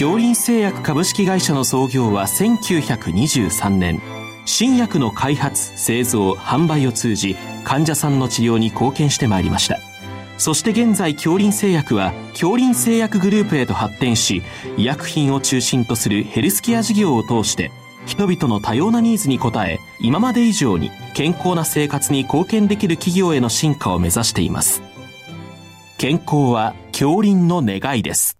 京林製薬株式会社の創業は1923年。新薬の開発製造販売を通じ患者さんの治療に貢献してまいりました。そして現在京林製薬は京林製薬グループへと発展し医薬品を中心とするヘルスケア事業を通して人々の多様なニーズに応え今まで以上に健康な生活に貢献できる企業への進化を目指しています。健康は京林の願いです。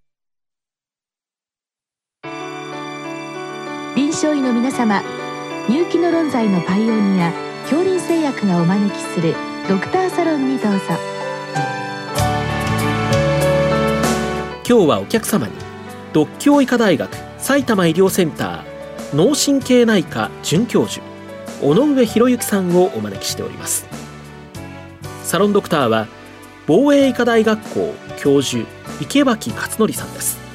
臨床医の皆様入気の論剤のパイオニア恐林製薬がお招きするドクターサロンにどうぞ今日はお客様に独協医科大学埼玉医療センター脳神経内科准教授尾上博之さんをお招きしておりますサロンドクターは防衛医科大学校教授池脇勝則さんです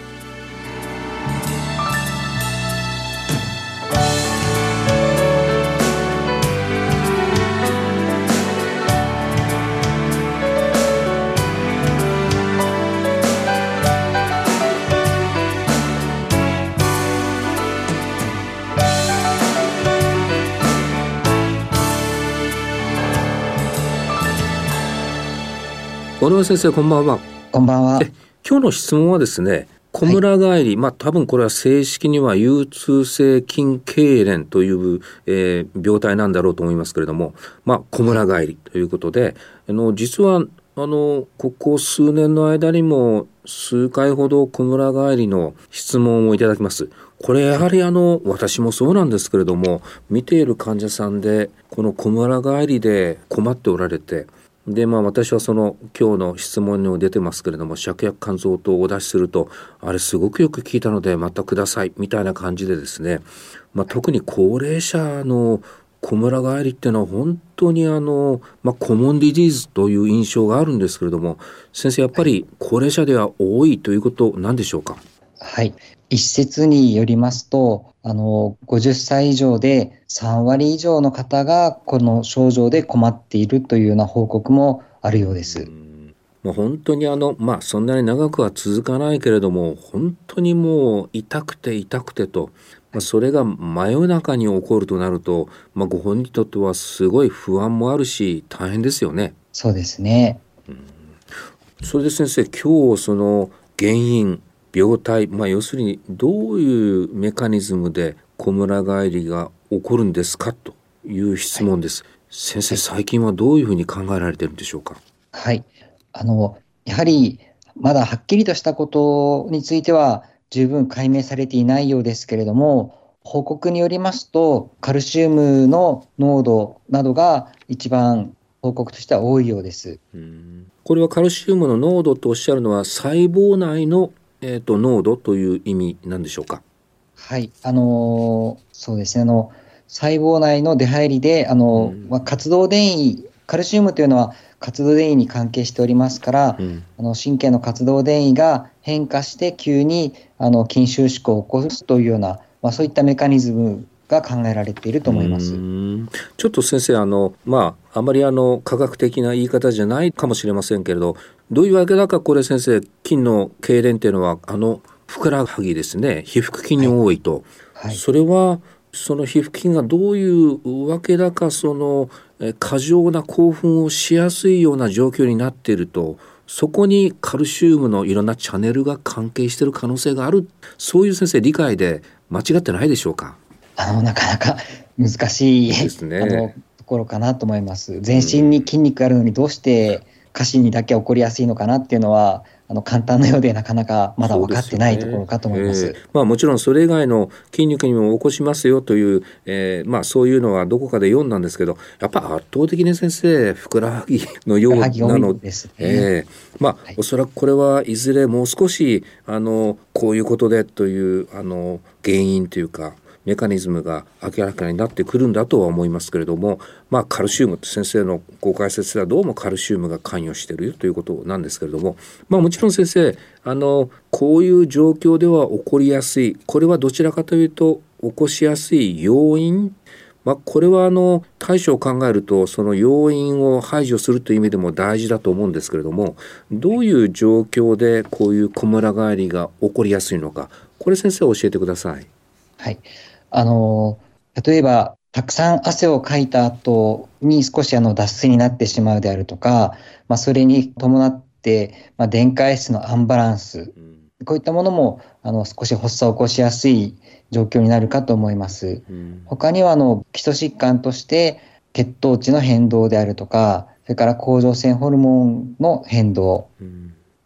小野先生こんばんは。こんばんは。今日の質問はですね小村帰り、はい、まあ多分これは正式には憂痛性筋痙攣という、えー、病態なんだろうと思いますけれども、まあ小村帰りということで、あの実はあのここ数年の間にも数回ほど小村帰りの質問をいただきます。これやはりあの私もそうなんですけれども見ている患者さんでこの小村帰りで困っておられてでまあ私はその今日の質問にも出てますけれども芍薬肝臓とお出しするとあれすごくよく聞いたのでまたくださいみたいな感じでですね、まあ、特に高齢者の小村帰りっていうのは本当にあの、まあ、コモンディジーズという印象があるんですけれども先生やっぱり高齢者では多いということなんでしょうか？はい。一説によりますとあの、50歳以上で3割以上の方がこの症状で困っているというような報告もあるようです。もう本当にあの、まあそんなに長くは続かないけれども、本当にもう痛くて痛くてと、まあ、それが真夜中に起こるとなると、まあご本人にとってはすごい不安もあるし、大変ですよね。そうですね。うん、それで先生、今日その原因、病態、まあ、要するにどういうメカニズムで小村帰りが起こるんですかという質問です。はい、先生、最近はどういうふうに考えられてるんでしょうか？はい。あの、やはり、まだはっきりとしたことについては十分解明されていないようですけれども、報告によりますと、カルシウムの濃度などが一番報告としては多いようです。これはカルシウムの濃度とおっしゃるのは細胞内のえーと、濃度という意味なんでしょうか？はい、あのー、そうですね、あの細胞内の出入りで、あの、うん、まあ、活動電位、カルシウムというのは活動電位に関係しておりますから、うん、あの神経の活動電位が変化して急にあの筋収縮を起こすというような、まあ、そういったメカニズムが考えられていると思います。ちょっと先生あのまああまりあの科学的な言い方じゃないかもしれませんけれどどういうわけだかこれ先生筋の痙攣っていうのはあのふくらはぎですね。皮膚筋に多いと、はい。はい、それはその皮膚筋がどういうわけだかその過剰な興奮をしやすいような状況になっているとそこにカルシウムのいろんなチャンネルが関係している可能性がある。そういう先生理解で間違ってないでしょうか？あのなかなか 難しい、ね、あのところかなと思います。全身に筋肉があるのにどうして下肢にだけ起こりやすいのかなっていうのはあの簡単なようでなかなかまだ分かってないところかと思います。すね。えー、まあもちろんそれ以外の筋肉にも起こしますよという、えー、まあそういうのはどこかで読んだんですけど、やっぱ圧倒的に先生ふくらはぎのようなのです、ね、えー、まあ、はい、おそらくこれはいずれもう少しあのこういうことでというあの原因というか。メカニズムが明らかになってくるんだとは思いますけれども、まあ、カルシウムって先生のご解説ではどうもカルシウムが関与しているということなんですけれども、まあ、もちろん先生あのこういう状況では起こりやすいこれはどちらかというと起こしやすい要因まあ、これはあの対処を考えるとその要因を排除するという意味でも大事だと思うんですけれどもどういう状況でこういう小村帰りが起こりやすいのかこれ先生教えてください。はい。あの、例えば、たくさん汗をかいた後に少しあの脱水になってしまうであるとか、まあ、それに伴って、まあ、電解質のアンバランス、こういったものもあの少し発作を起こしやすい状況になるかと思います。他にはあの基礎疾患として血糖値の変動であるとか、それから甲状腺ホルモンの変動、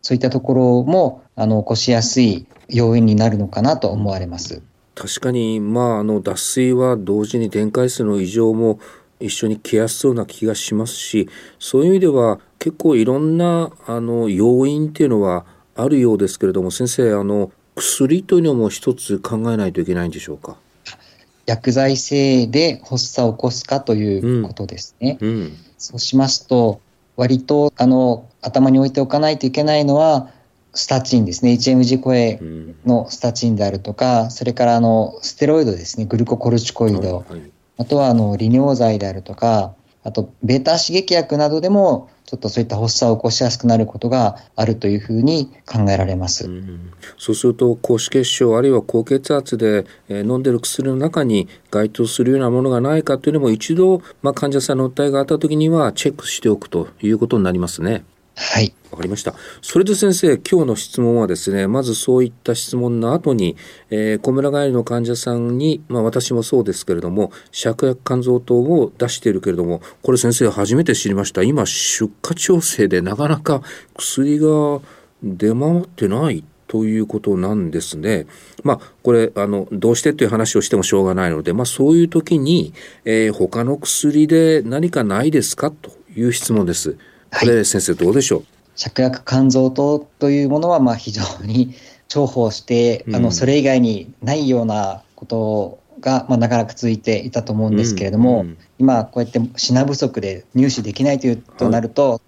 そういったところもあの起こしやすい要因になるのかなと思われます。確かに、まあ、あの脱水は同時に電解質の異常も一緒に来やすそうな気がしますしそういう意味では結構いろんなあの要因っていうのはあるようですけれども先生あの薬というのも一つ考えないといけないんでしょうか？薬剤性で発作を起こすかということですね。うん。うん、そうしますと割とあの頭に置いておかないといけないのはスタチンですね、HMG 超えのスタチンであるとか、それからあのステロイドですね、グルココルチコイド、はいはい、あとはあの利尿剤であるとか、あと、ベータ刺激薬などでも、ちょっとそういった発作を起こしやすくなることがあるというふうに考えられます。うん、そうすると、高脂血症あるいは高血圧で、えー、飲んでる薬の中に該当するようなものがないかというのも一度、まあ、患者さんの訴えがあったときにはチェックしておくということになりますね。はい。わかりました。それで先生、今日の質問はですね、まずそういった質問の後に、えー、小村帰りの患者さんに、まあ私もそうですけれども、芍薬肝臓糖を出しているけれども、これ先生初めて知りました。今、出荷調整でなかなか薬が出回ってないということなんですね。まあ、これ、あの、どうしてという話をしてもしょうがないので、まあ、そういう時に、えー、他の薬で何かないですか？という質問です。これ、先生どうでしょう？芍薬肝臓糖というものはまあ非常に重宝して、あのそれ以外にないようなことが、まあ、長らく続いていたと思うんですけれども、うん。うん、今こうやって品不足で入手できないというとなると、はい、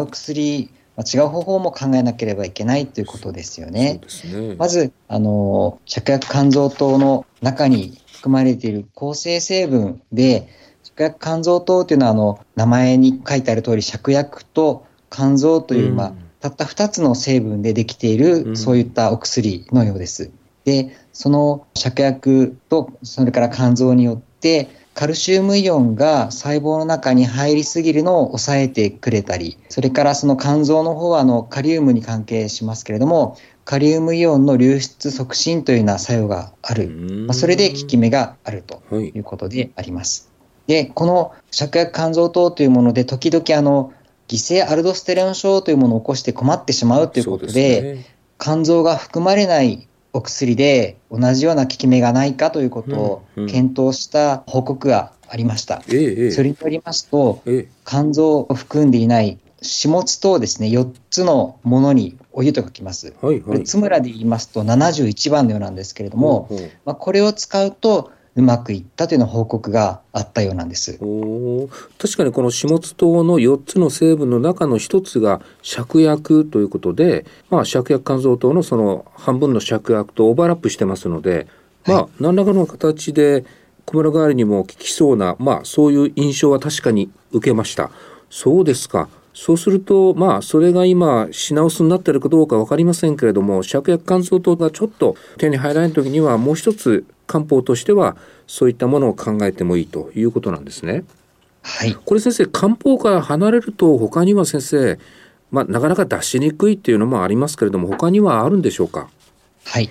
違う薬、まあ、違う方法も考えなければいけないということですよね。ね。まずあの芍薬肝臓糖の中に含まれている構成成分で芍薬肝臓糖というのはあの名前に書いてある通り芍薬と肝臓という、まあ、たった2つの成分でできている、そういったお薬のようです。で、その芍薬と、それから肝臓によって、カルシウムイオンが細胞の中に入りすぎるのを抑えてくれたり、それからその肝臓の方はあのカリウムに関係しますけれども、カリウムイオンの流出促進というような作用がある。まあ、それで効き目があるということであります。はい、で、この芍薬肝臓糖というもので、時々あの、犠牲アルドステロン症というものを起こして困ってしまうということで、ね、肝臓が含まれないお薬で同じような効き目がないかということを検討した報告がありました。うんうん、それによりますと、肝臓を含んでいない始末糖ですね、4つのものにお湯と書きます。はいはい、津村で言いますと71番のようなんですけれども、うんうん、まあ、これを使うとうまくいったというの報告があったようなんです。確かにこの始末糖の4つの成分の中の1つが芍薬ということで、まあ、芍薬肝臓糖のその半分の芍薬とオーバーラップしてますので、まあ、何らかの形で小村代わりにも効きそうな、まあ、そういう印象は確かに受けました。そうですか。そうすると、まあ、それが今、品薄になっているかどうか分かりませんけれども、芍薬肝臓糖がちょっと手に入らないときには、もう一つ漢方としてはそういったものを考えてもいいということなんですね。はい、これ先生漢方から離れると他には先生、まあ、なかなか出しにくいっていうのもありますけれども他にはあるんでしょうか？はい。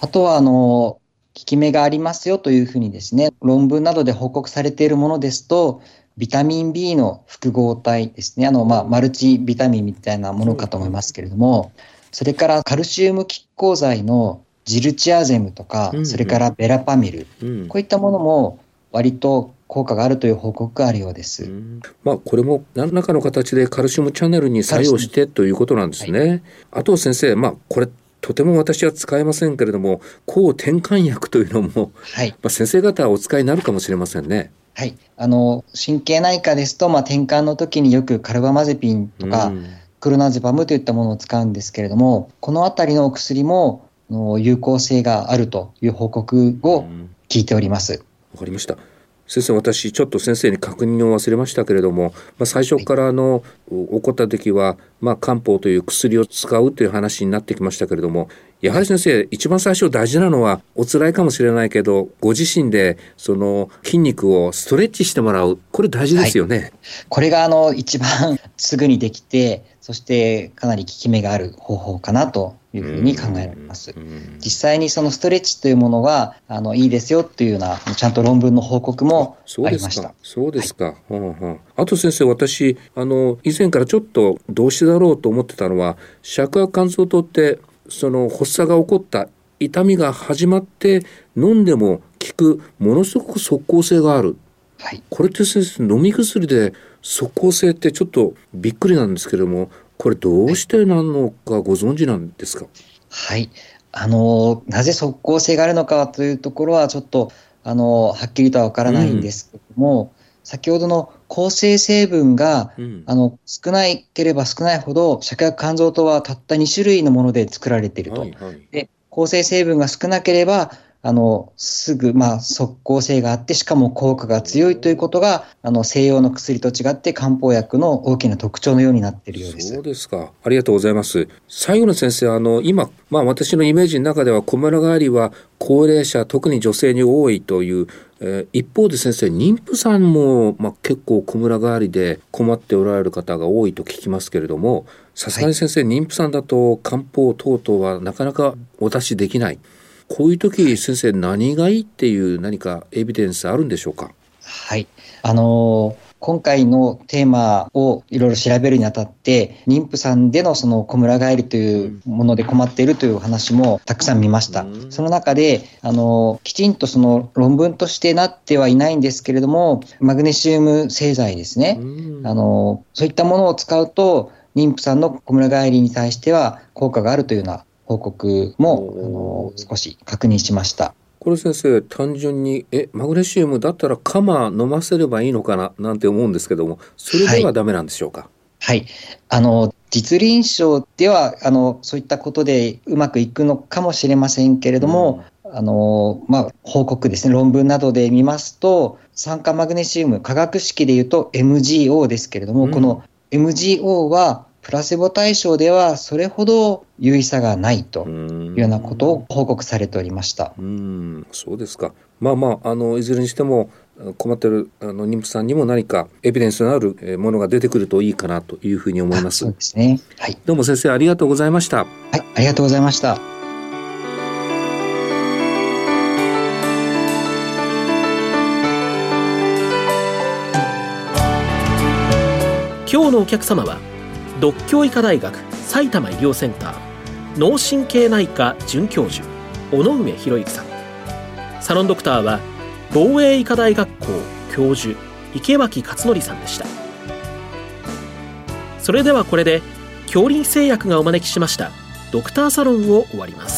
あとはあの効き目がありますよというふうにですね論文などで報告されているものですとビタミン B の複合体ですね。あの、まあ、マルチビタミンみたいなものかと思いますけれどもそれからカルシウム拮抗剤のジルチアゼムとか、うんうん、それからベラパミル、うん、こういったものも割と効果があるという報告があるようです。うん、まあ、これも何らかの形でカルシウムチャンネルに作用してということなんですね。はい、あと先生、まあ、これとても私は使えませんけれども抗転換薬というのも、はい、まあ、先生方はお使いになるかもしれませんね。はい、あの神経内科ですと、まあ、転換の時によくカルバマゼピンとか、うん、クロナゼパムといったものを使うんですけれどもこの辺りのお薬もの有効性があるという報告を聞いております。わかりました。先生私ちょっと先生に確認を忘れましたけれども、まあ、最初からあの、起こった時は、まあ、漢方という薬を使うという話になってきましたけれどもやはり先生一番最初大事なのはお辛いかもしれないけどご自身でその筋肉をストレッチしてもらうこれ大事ですよね。はい、これがあの一番すぐにできてそしてかなり効き目がある方法かなというふうに考えられます。実際にそのストレッチというものがあのいいですよっていうようなちゃんと論文の報告もありました。そうですか。はい、はあはあ、あと先生私あの以前からちょっとどうしてだろうと思ってたのは芍薬乾燥糖ってその発作が起こった痛みが始まって飲んでも効くものすごく即効性がある。はい、これって先生飲み薬で即効性ってちょっとびっくりなんですけれどもこれどうしてなのかご存知なんですか？はい。あのなぜ即効性があるのかというところはちょっとあのはっきりとは分からないんですけども、うん、先ほどの構成成分が、うん、あの少ないければ少ないほど芍薬肝臓糖はたった2種類のもので作られていると。はいはい、で構成成分が少なければあの、すぐ、まあ、即効性があって、しかも効果が強いということが、あの、西洋の薬と違って漢方薬の大きな特徴のようになっているようです。そうですか。ありがとうございます。最後の先生、あの、今、まあ、私のイメージの中では、小村帰りは高齢者、特に女性に多いという、えー、一方で先生、妊婦さんも、まあ、結構小村帰りで困っておられる方が多いと聞きますけれども、さすがに先生、はい、妊婦さんだと漢方等々はなかなかお出しできない。こういう時先生何がいいっていう何かエビデンスあるんでしょうか？はいあのー今回のテーマをいろいろ調べるにあたって、妊婦さんでのその小村帰りというもので困っているという話もたくさん見ました。その中で、あの、きちんとその論文としてなってはいないんですけれども、マグネシウム製剤ですね。あの、そういったものを使うと、妊婦さんの小村帰りに対しては効果があるというような報告もあの少し確認しました。これ先生単純にえマグネシウムだったらカマ飲ませればいいのかななんて思うんですけどもそれではダメなんでしょうか、はい、はい、あの実臨床ではあのそういったことでうまくいくのかもしれませんけれども、うん、あのまあ、報告ですね。論文などで見ますと酸化マグネシウム化学式でいうと MGO ですけれども、うん、この MGO はプラセボ対象ではそれほど有意差がないというようなことを報告されておりました。うんそうですか。まあまああのいずれにしても困ってるあの妊婦さんにも何かエビデンスのあるものが出てくるといいかなというふうに思います。そうですね。はい。どうも先生ありがとうございました。はい、ありがとうございました。今日のお客様は独協医科大学埼玉医療センター脳神経内科准教授尾上博之さん。サロンドクターは防衛医科大学校教授池脇勝則さんでした。それではこれで恐林製薬がお招きしましたドクターサロンを終わります。